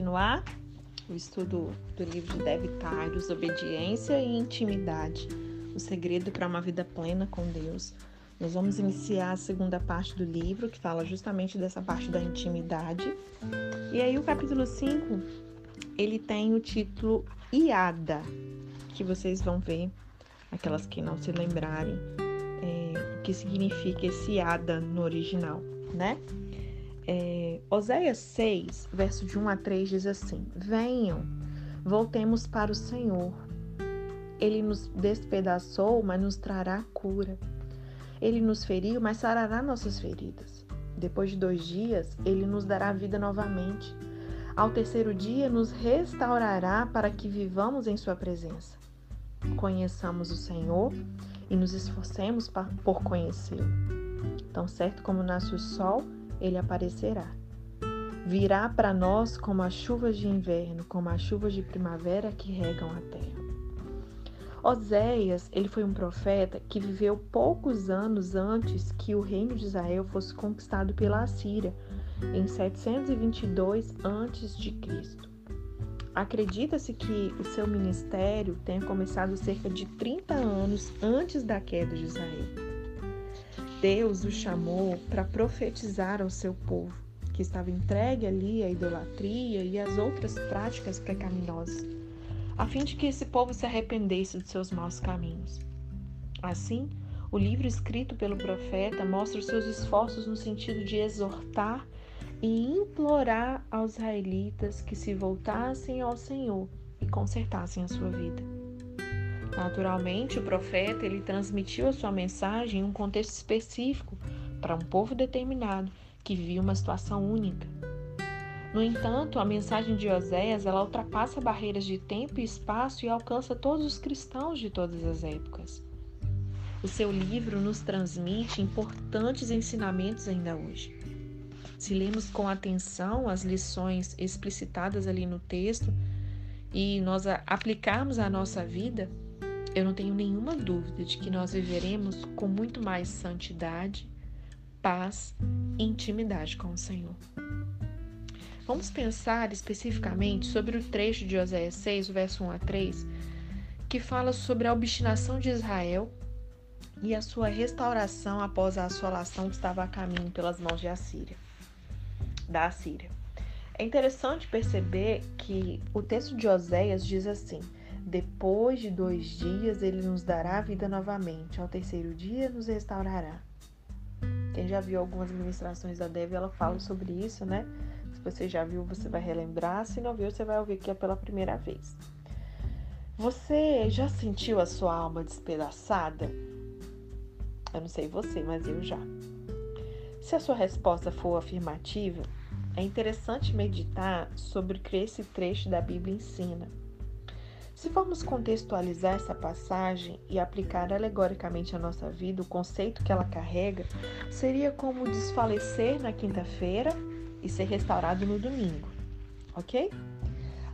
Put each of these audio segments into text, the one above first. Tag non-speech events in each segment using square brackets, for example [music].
continuar o estudo do livro de Devitários, Obediência e Intimidade, o segredo para uma vida plena com Deus. Nós vamos iniciar a segunda parte do livro, que fala justamente dessa parte da intimidade. E aí o capítulo 5, ele tem o título Iada, que vocês vão ver, aquelas que não se lembrarem, é, o que significa esse Iada no original, né? É, Oséias 6, verso de 1 a 3 diz assim: Venham, voltemos para o Senhor. Ele nos despedaçou, mas nos trará cura. Ele nos feriu, mas sarará nossas feridas. Depois de dois dias, ele nos dará vida novamente. Ao terceiro dia, nos restaurará para que vivamos em Sua presença. Conheçamos o Senhor e nos esforcemos por conhecê-lo. Tão certo como nasce o sol, ele aparecerá. Virá para nós como as chuvas de inverno, como as chuvas de primavera que regam a terra. Oséias, ele foi um profeta que viveu poucos anos antes que o reino de Israel fosse conquistado pela Assíria, em 722 a.C. Acredita-se que o seu ministério tenha começado cerca de 30 anos antes da queda de Israel. Deus o chamou para profetizar ao seu povo, que estava entregue ali à idolatria e às outras práticas pecaminosas, a fim de que esse povo se arrependesse de seus maus caminhos. Assim, o livro escrito pelo profeta mostra os seus esforços no sentido de exortar e implorar aos israelitas que se voltassem ao Senhor e consertassem a sua vida. Naturalmente, o profeta ele transmitiu a sua mensagem em um contexto específico para um povo determinado que vivia uma situação única. No entanto, a mensagem de Oséias ela ultrapassa barreiras de tempo e espaço e alcança todos os cristãos de todas as épocas. O seu livro nos transmite importantes ensinamentos ainda hoje. Se lemos com atenção as lições explicitadas ali no texto e nós aplicarmos à nossa vida, eu não tenho nenhuma dúvida de que nós viveremos com muito mais santidade, paz e intimidade com o Senhor. Vamos pensar especificamente sobre o trecho de Oséias 6, verso 1 a 3, que fala sobre a obstinação de Israel e a sua restauração após a assolação que estava a caminho pelas mãos de Assíria, da Assíria. É interessante perceber que o texto de Oséias diz assim: depois de dois dias, ele nos dará vida novamente. Ao terceiro dia, nos restaurará. Quem já viu algumas ministrações da Dev, ela fala sobre isso, né? Se você já viu, você vai relembrar. Se não viu, você vai ouvir que é pela primeira vez. Você já sentiu a sua alma despedaçada? Eu não sei você, mas eu já. Se a sua resposta for afirmativa, é interessante meditar sobre o que esse trecho da Bíblia ensina. Se formos contextualizar essa passagem e aplicar alegoricamente à nossa vida o conceito que ela carrega, seria como desfalecer na quinta-feira e ser restaurado no domingo, ok?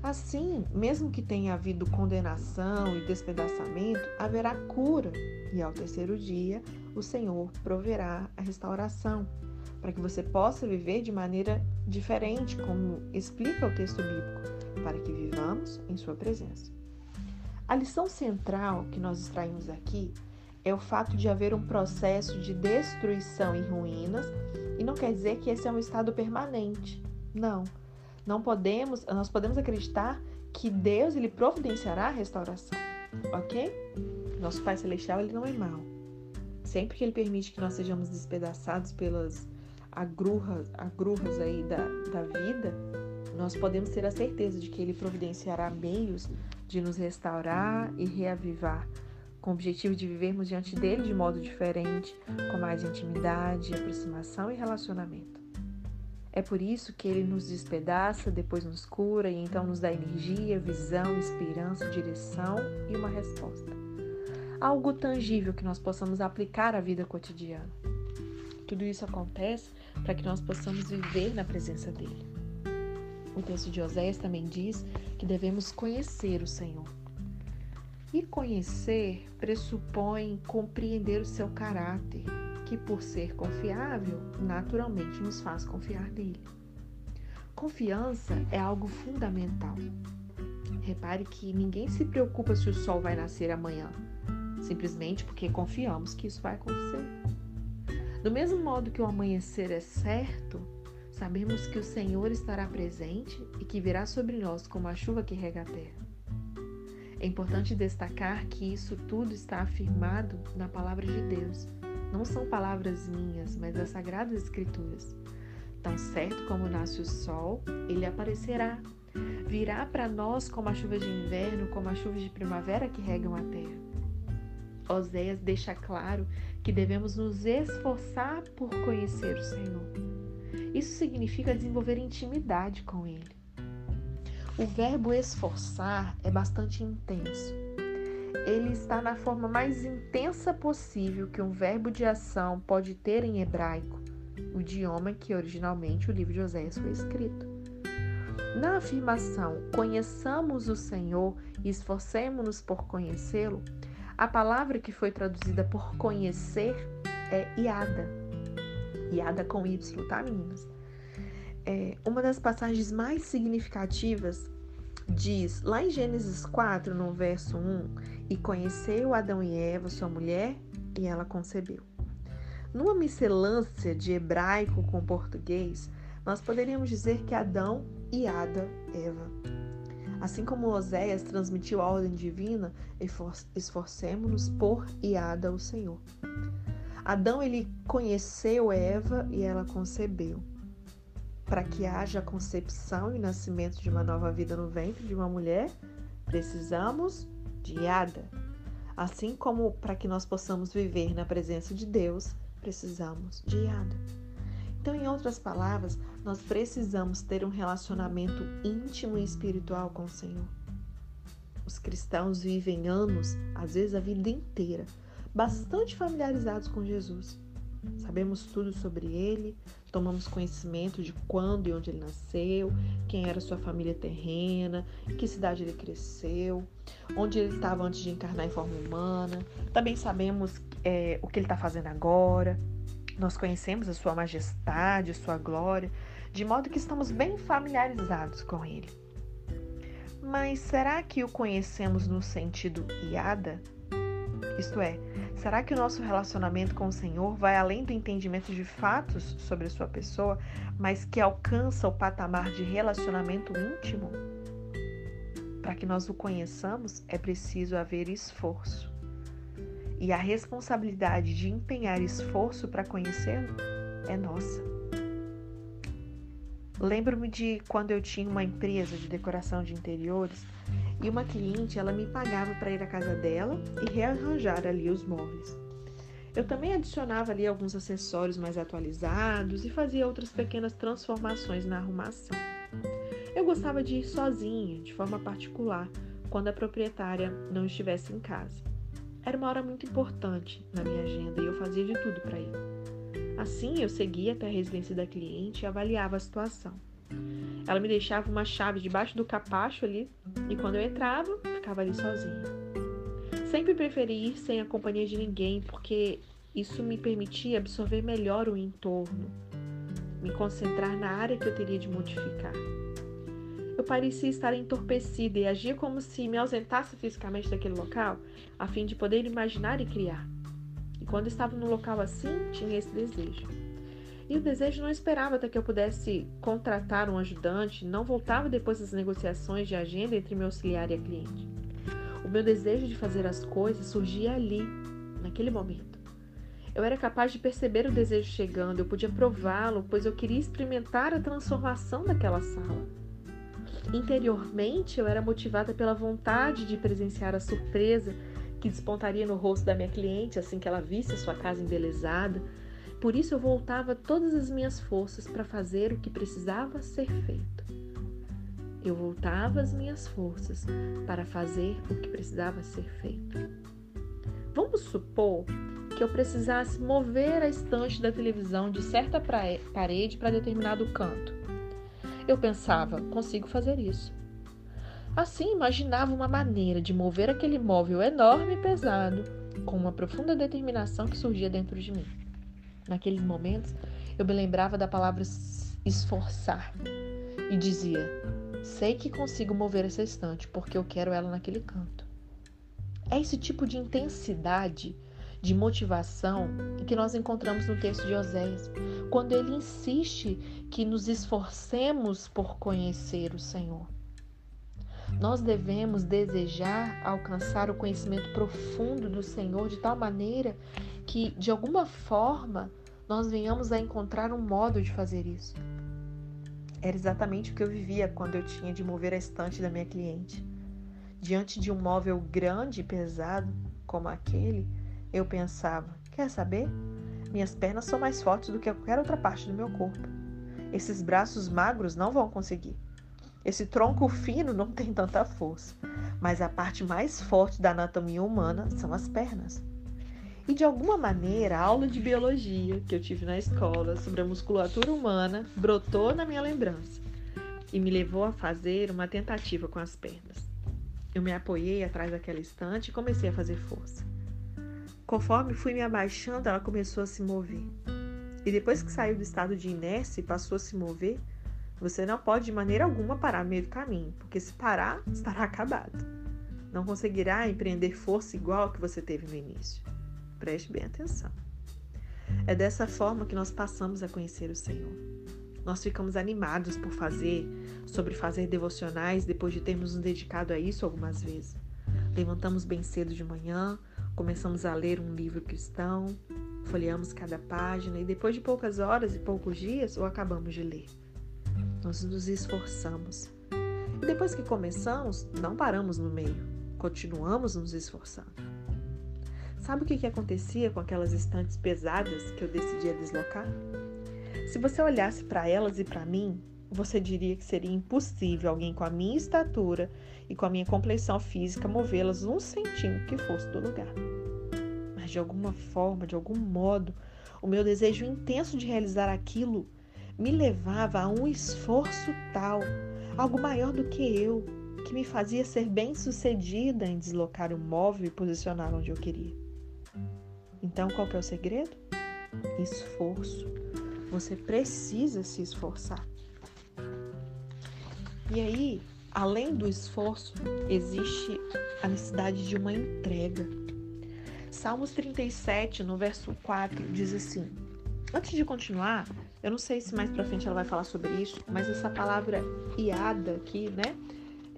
Assim, mesmo que tenha havido condenação e despedaçamento, haverá cura, e ao terceiro dia o Senhor proverá a restauração, para que você possa viver de maneira diferente, como explica o texto bíblico, para que vivamos em Sua presença. A lição central que nós extraímos aqui é o fato de haver um processo de destruição e ruínas, e não quer dizer que esse é um estado permanente. Não. Não podemos, nós podemos acreditar que Deus ele providenciará a restauração, OK? Nosso Pai celestial ele não é mau. Sempre que ele permite que nós sejamos despedaçados pelas agrurras, agrurras aí da, da vida, nós podemos ter a certeza de que ele providenciará meios de nos restaurar e reavivar, com o objetivo de vivermos diante dele de modo diferente, com mais intimidade, aproximação e relacionamento. É por isso que ele nos despedaça, depois nos cura e então nos dá energia, visão, esperança, direção e uma resposta. Algo tangível que nós possamos aplicar à vida cotidiana. Tudo isso acontece para que nós possamos viver na presença dele. O texto de Oséias também diz que devemos conhecer o Senhor. E conhecer pressupõe compreender o seu caráter, que, por ser confiável, naturalmente nos faz confiar nele. Confiança é algo fundamental. Repare que ninguém se preocupa se o sol vai nascer amanhã, simplesmente porque confiamos que isso vai acontecer. Do mesmo modo que o amanhecer é certo, sabemos que o Senhor estará presente e que virá sobre nós como a chuva que rega a terra. É importante destacar que isso tudo está afirmado na palavra de Deus. Não são palavras minhas, mas das Sagradas Escrituras. Tão certo como nasce o sol, ele aparecerá. Virá para nós como a chuva de inverno, como a chuva de primavera que regam a terra. Oséias deixa claro que devemos nos esforçar por conhecer o Senhor. Isso significa desenvolver intimidade com Ele. O verbo esforçar é bastante intenso. Ele está na forma mais intensa possível que um verbo de ação pode ter em hebraico o idioma que originalmente o livro de Oséias foi escrito. Na afirmação conheçamos o Senhor e esforcemos-nos por conhecê-lo, a palavra que foi traduzida por conhecer é iada. Iada com Y, tá, meninas? É, uma das passagens mais significativas diz lá em Gênesis 4, no verso 1: E conheceu Adão e Eva, sua mulher, e ela concebeu. Numa miscelância de hebraico com português, nós poderíamos dizer que Adão e Ada, Eva. Assim como Oséias transmitiu a ordem divina, esforcemos-nos por Iada o Senhor. Adão ele conheceu Eva e ela concebeu. Para que haja concepção e nascimento de uma nova vida no ventre de uma mulher, precisamos de Iada. Assim como para que nós possamos viver na presença de Deus, precisamos de Iada. Então, em outras palavras, nós precisamos ter um relacionamento íntimo e espiritual com o Senhor. Os cristãos vivem anos, às vezes a vida inteira, bastante familiarizados com Jesus. Sabemos tudo sobre ele, tomamos conhecimento de quando e onde ele nasceu, quem era sua família terrena, em que cidade ele cresceu, onde ele estava antes de encarnar em forma humana. Também sabemos é, o que ele está fazendo agora. Nós conhecemos a sua majestade, a sua glória, de modo que estamos bem familiarizados com ele. Mas será que o conhecemos no sentido iada? Isto é, será que o nosso relacionamento com o Senhor vai além do entendimento de fatos sobre a sua pessoa, mas que alcança o patamar de relacionamento íntimo? Para que nós o conheçamos, é preciso haver esforço e a responsabilidade de empenhar esforço para conhecê-lo é nossa. Lembro-me de quando eu tinha uma empresa de decoração de interiores e uma cliente ela me pagava para ir à casa dela e rearranjar ali os móveis. Eu também adicionava ali alguns acessórios mais atualizados e fazia outras pequenas transformações na arrumação. Eu gostava de ir sozinha, de forma particular, quando a proprietária não estivesse em casa. Era uma hora muito importante na minha agenda e eu fazia de tudo para ir. Assim, eu seguia até a residência da cliente e avaliava a situação. Ela me deixava uma chave debaixo do capacho ali e quando eu entrava, ficava ali sozinha. Sempre preferi ir sem a companhia de ninguém porque isso me permitia absorver melhor o entorno, me concentrar na área que eu teria de modificar eu parecia estar entorpecida e agia como se me ausentasse fisicamente daquele local, a fim de poder imaginar e criar. E quando estava no local assim, tinha esse desejo. E o desejo não esperava até que eu pudesse contratar um ajudante, não voltava depois das negociações de agenda entre meu auxiliar e a cliente. O meu desejo de fazer as coisas surgia ali, naquele momento. Eu era capaz de perceber o desejo chegando, eu podia prová-lo, pois eu queria experimentar a transformação daquela sala. Interiormente, eu era motivada pela vontade de presenciar a surpresa que despontaria no rosto da minha cliente assim que ela visse a sua casa embelezada. Por isso, eu voltava todas as minhas forças para fazer o que precisava ser feito. Eu voltava as minhas forças para fazer o que precisava ser feito. Vamos supor que eu precisasse mover a estante da televisão de certa parede para determinado canto. Eu pensava, consigo fazer isso. Assim, imaginava uma maneira de mover aquele móvel enorme e pesado, com uma profunda determinação que surgia dentro de mim. Naqueles momentos, eu me lembrava da palavra esforçar. e dizia: Sei que consigo mover essa estante porque eu quero ela naquele canto. É esse tipo de intensidade, de motivação que nós encontramos no texto de Oséias, quando ele insiste que nos esforcemos por conhecer o Senhor. Nós devemos desejar alcançar o conhecimento profundo do Senhor de tal maneira que, de alguma forma, nós venhamos a encontrar um modo de fazer isso. Era exatamente o que eu vivia quando eu tinha de mover a estante da minha cliente. Diante de um móvel grande e pesado como aquele, eu pensava: quer saber? Minhas pernas são mais fortes do que qualquer outra parte do meu corpo. Esses braços magros não vão conseguir. Esse tronco fino não tem tanta força. Mas a parte mais forte da anatomia humana são as pernas. E de alguma maneira, a aula de biologia que eu tive na escola sobre a musculatura humana brotou na minha lembrança e me levou a fazer uma tentativa com as pernas. Eu me apoiei atrás daquela estante e comecei a fazer força. Conforme fui me abaixando, ela começou a se mover. E depois que saiu do estado de inércia e passou a se mover, você não pode de maneira alguma parar no meio do caminho, porque se parar, [laughs] estará acabado. Não conseguirá empreender força igual a que você teve no início. Preste bem atenção. É dessa forma que nós passamos a conhecer o Senhor. Nós ficamos animados por fazer, sobre fazer devocionais depois de termos nos dedicado a isso algumas vezes. Levantamos bem cedo de manhã, começamos a ler um livro cristão, folheamos cada página e depois de poucas horas e poucos dias o acabamos de ler. Nós nos esforçamos. E depois que começamos, não paramos no meio, continuamos nos esforçando. Sabe o que, que acontecia com aquelas estantes pesadas que eu decidia deslocar? Se você olhasse para elas e para mim, você diria que seria impossível alguém com a minha estatura e com a minha complexão física movê-las um centímetro que fosse do lugar. Mas de alguma forma, de algum modo, o meu desejo intenso de realizar aquilo me levava a um esforço tal, algo maior do que eu, que me fazia ser bem-sucedida em deslocar o móvel e posicioná-lo onde eu queria. Então, qual que é o segredo? Esforço você precisa se esforçar. E aí, além do esforço, existe a necessidade de uma entrega. Salmos 37, no verso 4, diz assim: Antes de continuar, eu não sei se mais para frente ela vai falar sobre isso, mas essa palavra iada aqui, né,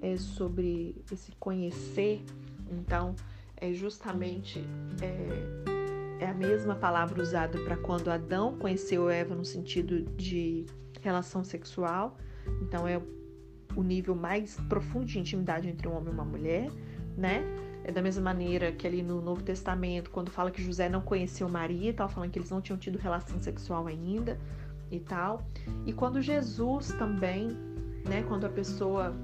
é sobre esse conhecer. Então, é justamente é, é a mesma palavra usada para quando Adão conheceu Eva no sentido de relação sexual. Então é o nível mais profundo de intimidade entre um homem e uma mulher, né? É da mesma maneira que ali no Novo Testamento, quando fala que José não conheceu Maria, tal, falando que eles não tinham tido relação sexual ainda e tal. E quando Jesus também, né, quando a pessoa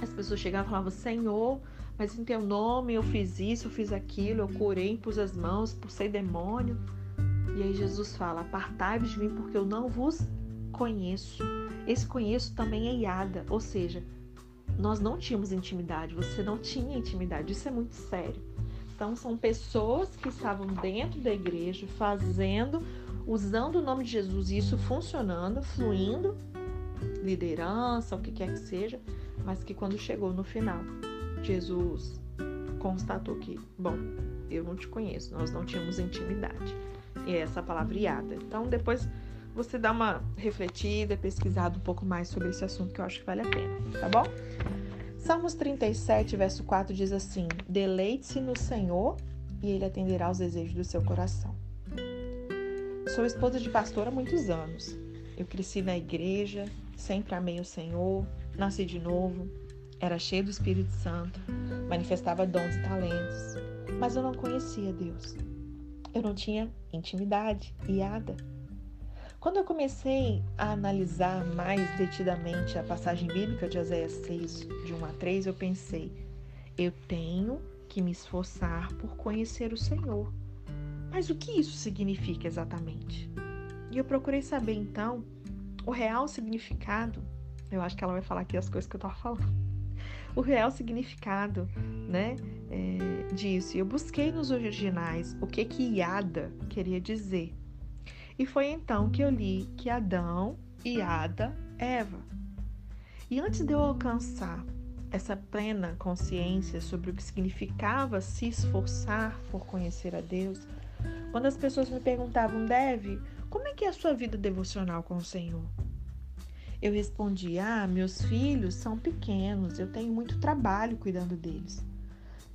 as pessoas chegavam e falavam: "Senhor, mas em teu nome eu fiz isso, eu fiz aquilo, eu curei, pus as mãos, ser demônio. E aí Jesus fala: Apartai-vos de mim, porque eu não vos conheço. Esse conheço também é iada, ou seja, nós não tínhamos intimidade, você não tinha intimidade, isso é muito sério. Então, são pessoas que estavam dentro da igreja, fazendo, usando o nome de Jesus, isso funcionando, fluindo, liderança, o que quer que seja, mas que quando chegou no final, Jesus constatou que, bom, eu não te conheço, nós não tínhamos intimidade. E é essa palavra iada. Então, depois você dá uma refletida, pesquisada um pouco mais sobre esse assunto que eu acho que vale a pena, tá bom? Salmos 37, verso 4 diz assim: Deleite-se no Senhor e ele atenderá aos desejos do seu coração. Sou esposa de pastor há muitos anos. Eu cresci na igreja, sempre amei o Senhor, nasci de novo, era cheio do Espírito Santo, manifestava dons e talentos, mas eu não conhecia Deus. Eu não tinha intimidade, iada. Quando eu comecei a analisar mais detidamente a passagem bíblica de Oséias 6, de 1 a 3, eu pensei: eu tenho que me esforçar por conhecer o Senhor. Mas o que isso significa exatamente? E eu procurei saber então o real significado. Eu acho que ela vai falar aqui as coisas que eu estava falando o real significado né, é, disso. Eu busquei nos originais o que que Iada queria dizer. E foi então que eu li que Adão, Iada, Eva. E antes de eu alcançar essa plena consciência sobre o que significava se esforçar por conhecer a Deus, quando as pessoas me perguntavam, Deve, como é que é a sua vida devocional com o Senhor? Eu respondi: Ah, meus filhos são pequenos, eu tenho muito trabalho cuidando deles.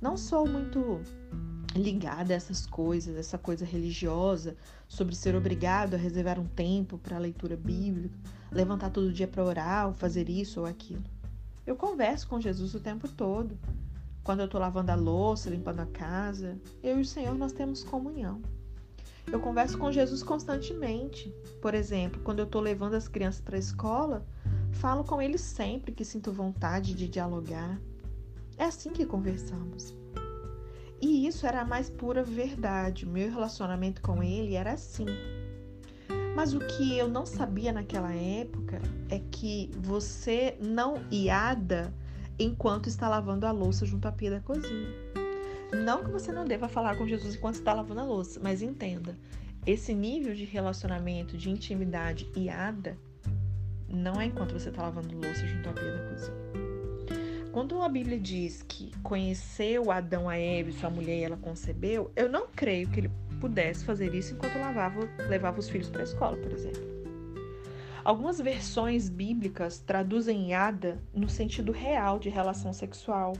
Não sou muito ligada a essas coisas, essa coisa religiosa, sobre ser obrigado a reservar um tempo para a leitura bíblica, levantar todo dia para orar, ou fazer isso ou aquilo. Eu converso com Jesus o tempo todo. Quando eu estou lavando a louça, limpando a casa, eu e o Senhor nós temos comunhão. Eu converso com Jesus constantemente. Por exemplo, quando eu estou levando as crianças para a escola, falo com ele sempre que sinto vontade de dialogar. É assim que conversamos. E isso era a mais pura verdade. Meu relacionamento com ele era assim. Mas o que eu não sabia naquela época é que você não iada enquanto está lavando a louça junto à pia da cozinha. Não que você não deva falar com Jesus enquanto está lavando a louça, mas entenda, esse nível de relacionamento, de intimidade iada, não é enquanto você está lavando louça junto à pia da cozinha. Quando a Bíblia diz que conheceu Adão a Eva, sua mulher, e ela concebeu, eu não creio que ele pudesse fazer isso enquanto lavava, levava os filhos para a escola, por exemplo. Algumas versões bíblicas traduzem Iada no sentido real de relação sexual,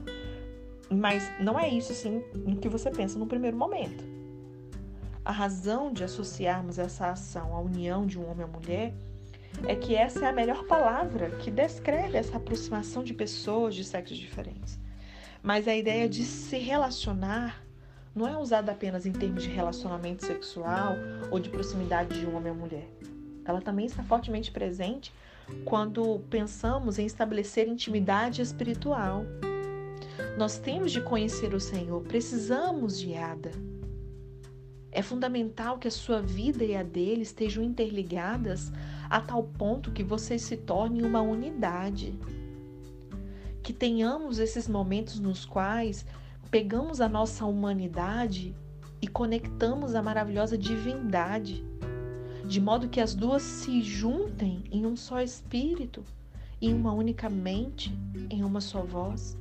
mas não é isso assim no que você pensa no primeiro momento. A razão de associarmos essa ação à união de um homem e mulher é que essa é a melhor palavra que descreve essa aproximação de pessoas de sexos diferentes. Mas a ideia de se relacionar não é usada apenas em termos de relacionamento sexual ou de proximidade de homem e mulher. Ela também está fortemente presente quando pensamos em estabelecer intimidade espiritual nós temos de conhecer o Senhor, precisamos de Ada. É fundamental que a sua vida e a dele estejam interligadas a tal ponto que vocês se tornem uma unidade. Que tenhamos esses momentos nos quais pegamos a nossa humanidade e conectamos a maravilhosa divindade, de modo que as duas se juntem em um só espírito, em uma única mente, em uma só voz.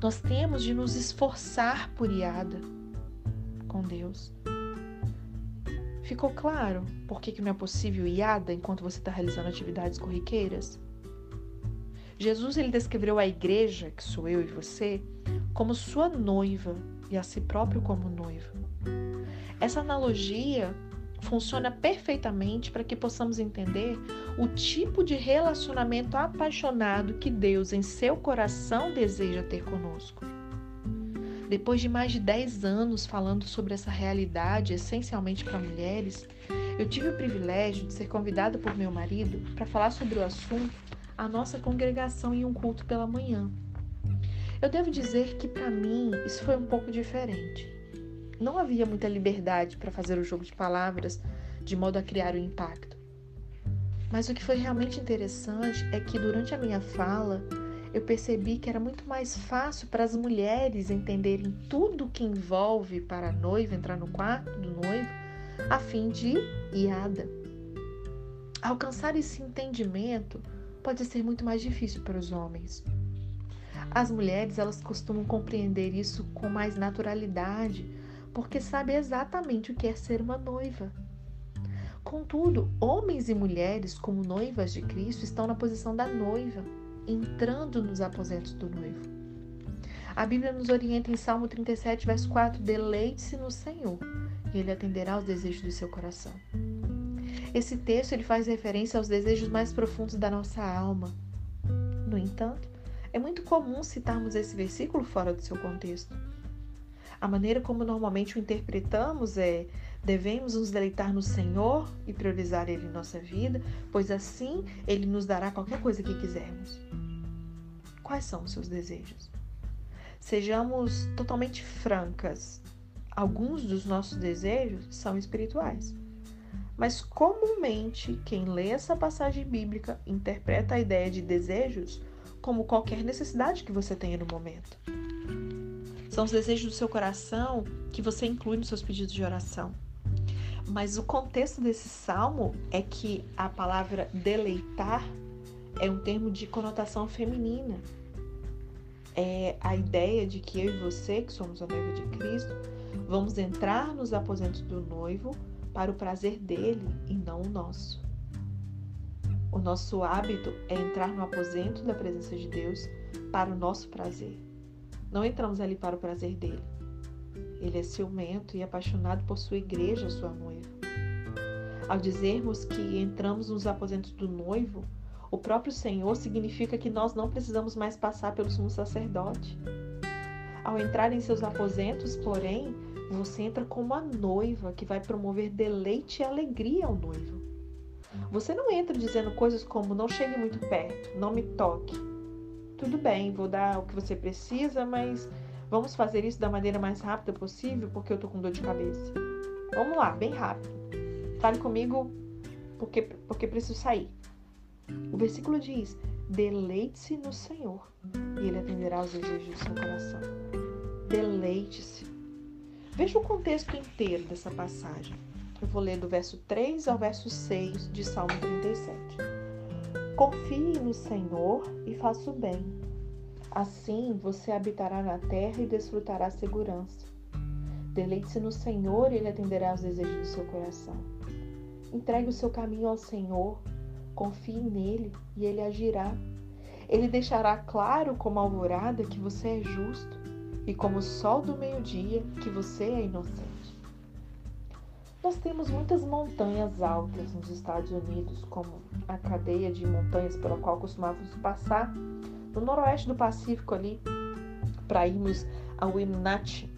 Nós temos de nos esforçar por iada com Deus. Ficou claro por que, não é possível iada enquanto você está realizando atividades corriqueiras? Jesus ele descreveu a igreja, que sou eu e você, como sua noiva e a si próprio como noivo. Essa analogia funciona perfeitamente para que possamos entender o tipo de relacionamento apaixonado que Deus, em seu coração, deseja ter conosco. Depois de mais de 10 anos falando sobre essa realidade, essencialmente para mulheres, eu tive o privilégio de ser convidada por meu marido para falar sobre o assunto à nossa congregação em um culto pela manhã. Eu devo dizer que para mim isso foi um pouco diferente não havia muita liberdade para fazer o jogo de palavras de modo a criar o um impacto. Mas o que foi realmente interessante é que durante a minha fala eu percebi que era muito mais fácil para as mulheres entenderem tudo o que envolve para a noiva entrar no quarto do noivo a fim de iada. Alcançar esse entendimento pode ser muito mais difícil para os homens. As mulheres, elas costumam compreender isso com mais naturalidade, porque sabe exatamente o que é ser uma noiva. Contudo, homens e mulheres, como noivas de Cristo, estão na posição da noiva, entrando nos aposentos do noivo. A Bíblia nos orienta em Salmo 37, verso 4: Deleite-se no Senhor, e Ele atenderá aos desejos do seu coração. Esse texto ele faz referência aos desejos mais profundos da nossa alma. No entanto, é muito comum citarmos esse versículo fora do seu contexto. A maneira como normalmente o interpretamos é: devemos nos deleitar no Senhor e priorizar Ele em nossa vida, pois assim Ele nos dará qualquer coisa que quisermos. Quais são os seus desejos? Sejamos totalmente francas. Alguns dos nossos desejos são espirituais. Mas comumente, quem lê essa passagem bíblica interpreta a ideia de desejos como qualquer necessidade que você tenha no momento. São os desejos do seu coração que você inclui nos seus pedidos de oração. Mas o contexto desse salmo é que a palavra deleitar é um termo de conotação feminina. É a ideia de que eu e você, que somos a noiva de Cristo, vamos entrar nos aposentos do noivo para o prazer dele e não o nosso. O nosso hábito é entrar no aposento da presença de Deus para o nosso prazer. Não entramos ali para o prazer dele. Ele é ciumento e apaixonado por sua igreja, sua noiva. Ao dizermos que entramos nos aposentos do noivo, o próprio Senhor significa que nós não precisamos mais passar pelo sumo sacerdote. Ao entrar em seus aposentos, porém, você entra como a noiva que vai promover deleite e alegria ao noivo. Você não entra dizendo coisas como não chegue muito perto, não me toque. Tudo bem, vou dar o que você precisa, mas Vamos fazer isso da maneira mais rápida possível, porque eu tô com dor de cabeça. Vamos lá, bem rápido. Fale comigo, porque, porque preciso sair. O versículo diz: Deleite-se no Senhor, e Ele atenderá aos desejos do seu coração. Deleite-se. Veja o contexto inteiro dessa passagem. Eu vou ler do verso 3 ao verso 6 de Salmo 37. Confie no Senhor e faça o bem Assim você habitará na terra e desfrutará segurança. Deleite-se no Senhor e Ele atenderá aos desejos do seu coração. Entregue o seu caminho ao Senhor, confie nele e Ele agirá. Ele deixará claro como alvorada que você é justo e como sol do meio-dia que você é inocente. Nós temos muitas montanhas altas nos Estados Unidos, como a cadeia de montanhas pela qual costumávamos passar no noroeste do Pacífico ali, para irmos a Wenatchee,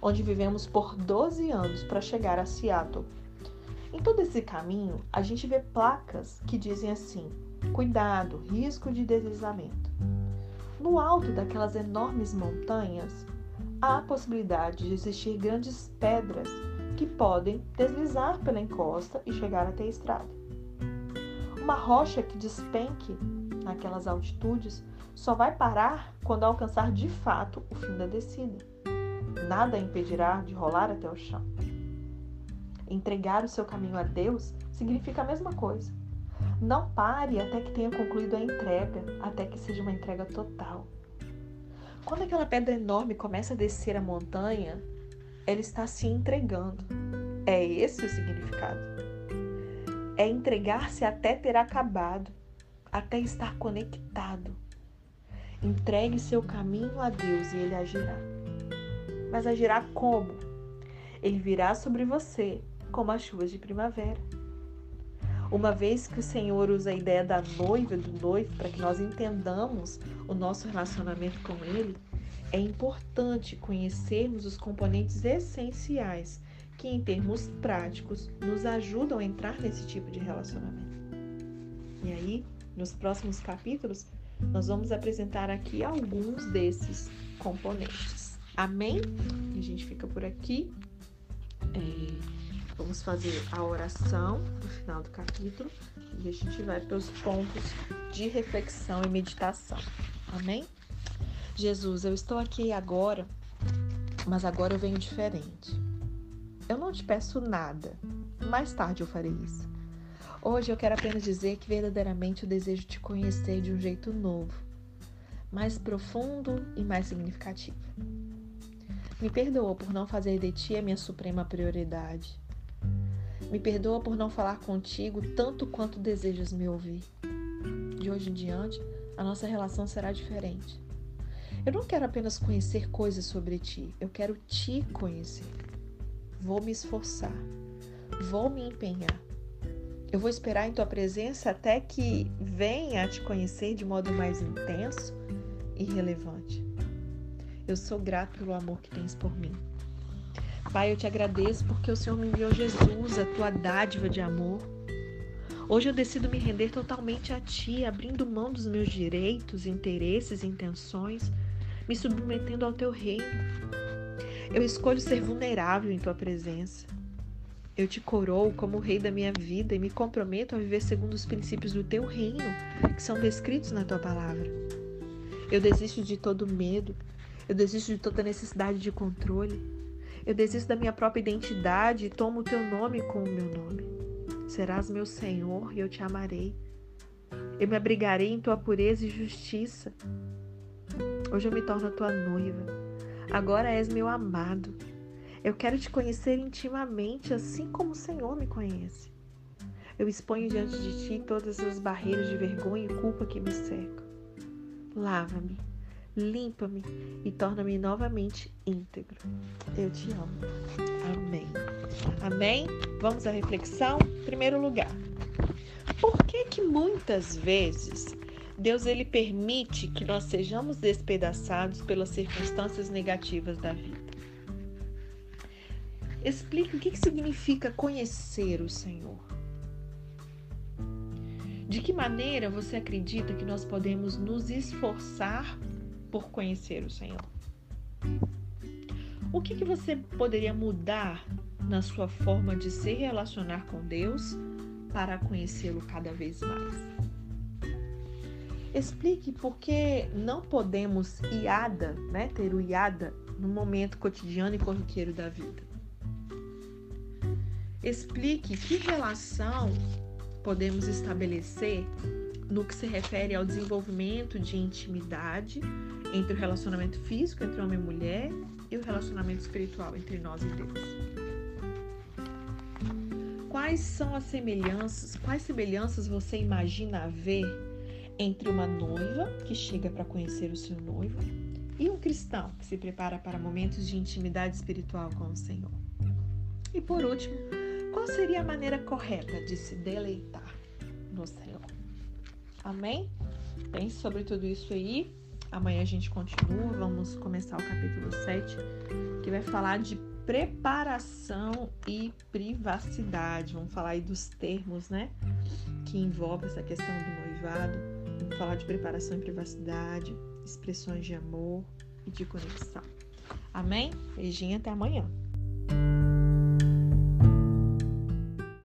onde vivemos por 12 anos para chegar a Seattle. Em todo esse caminho, a gente vê placas que dizem assim: cuidado, risco de deslizamento. No alto daquelas enormes montanhas, há a possibilidade de existir grandes pedras que podem deslizar pela encosta e chegar até a estrada. Uma rocha que despenque naquelas altitudes só vai parar quando alcançar de fato o fim da descida. Nada a impedirá de rolar até o chão. Entregar o seu caminho a Deus significa a mesma coisa. Não pare até que tenha concluído a entrega, até que seja uma entrega total. Quando aquela pedra enorme começa a descer a montanha, ela está se entregando. É esse o significado. É entregar-se até ter acabado, até estar conectado, Entregue seu caminho a Deus e ele agirá. Mas agirá como? Ele virá sobre você como as chuvas de primavera. Uma vez que o Senhor usa a ideia da noiva, do noivo, para que nós entendamos o nosso relacionamento com Ele, é importante conhecermos os componentes essenciais que, em termos práticos, nos ajudam a entrar nesse tipo de relacionamento. E aí, nos próximos capítulos, nós vamos apresentar aqui alguns desses componentes. Amém? A gente fica por aqui. É, vamos fazer a oração no final do capítulo e a gente vai para os pontos de reflexão e meditação. Amém? Jesus, eu estou aqui agora, mas agora eu venho diferente. Eu não te peço nada. Mais tarde eu farei isso. Hoje eu quero apenas dizer que verdadeiramente eu desejo te conhecer de um jeito novo, mais profundo e mais significativo. Me perdoa por não fazer de ti a minha suprema prioridade. Me perdoa por não falar contigo tanto quanto desejas me ouvir. De hoje em diante, a nossa relação será diferente. Eu não quero apenas conhecer coisas sobre ti, eu quero te conhecer. Vou me esforçar, vou me empenhar eu vou esperar em tua presença até que venha a te conhecer de modo mais intenso e relevante. Eu sou grato pelo amor que tens por mim. Pai, eu te agradeço porque o Senhor me enviou Jesus, a tua dádiva de amor. Hoje eu decido me render totalmente a Ti, abrindo mão dos meus direitos, interesses e intenções, me submetendo ao Teu reino. Eu escolho ser vulnerável em Tua presença. Eu te coroo como o rei da minha vida e me comprometo a viver segundo os princípios do teu reino, que são descritos na tua palavra. Eu desisto de todo medo, eu desisto de toda necessidade de controle. Eu desisto da minha própria identidade e tomo o teu nome com o meu nome. Serás meu Senhor e eu te amarei. Eu me abrigarei em tua pureza e justiça. Hoje eu me torno tua noiva. Agora és meu amado. Eu quero te conhecer intimamente, assim como o Senhor me conhece. Eu exponho diante de ti todas as barreiras de vergonha e culpa que me cercam. Lava-me, limpa-me e torna-me novamente íntegro. Eu te amo. Amém. Amém? Vamos à reflexão? Primeiro lugar, por que que muitas vezes Deus ele permite que nós sejamos despedaçados pelas circunstâncias negativas da vida? Explique o que, que significa conhecer o Senhor. De que maneira você acredita que nós podemos nos esforçar por conhecer o Senhor? O que, que você poderia mudar na sua forma de se relacionar com Deus para conhecê-lo cada vez mais. Explique por que não podemos iada, né, ter o iada no momento cotidiano e corriqueiro da vida. Explique que relação podemos estabelecer no que se refere ao desenvolvimento de intimidade entre o relacionamento físico entre homem e mulher e o relacionamento espiritual entre nós e Deus. Quais são as semelhanças? Quais semelhanças você imagina haver entre uma noiva que chega para conhecer o seu noivo e um cristão que se prepara para momentos de intimidade espiritual com o Senhor? E por último, qual seria a maneira correta de se deleitar no Senhor? Amém? Pense sobre tudo isso aí. Amanhã a gente continua. Vamos começar o capítulo 7, que vai falar de preparação e privacidade. Vamos falar aí dos termos, né? Que envolve essa questão do noivado. Vamos falar de preparação e privacidade, expressões de amor e de conexão. Amém? Beijinho até amanhã.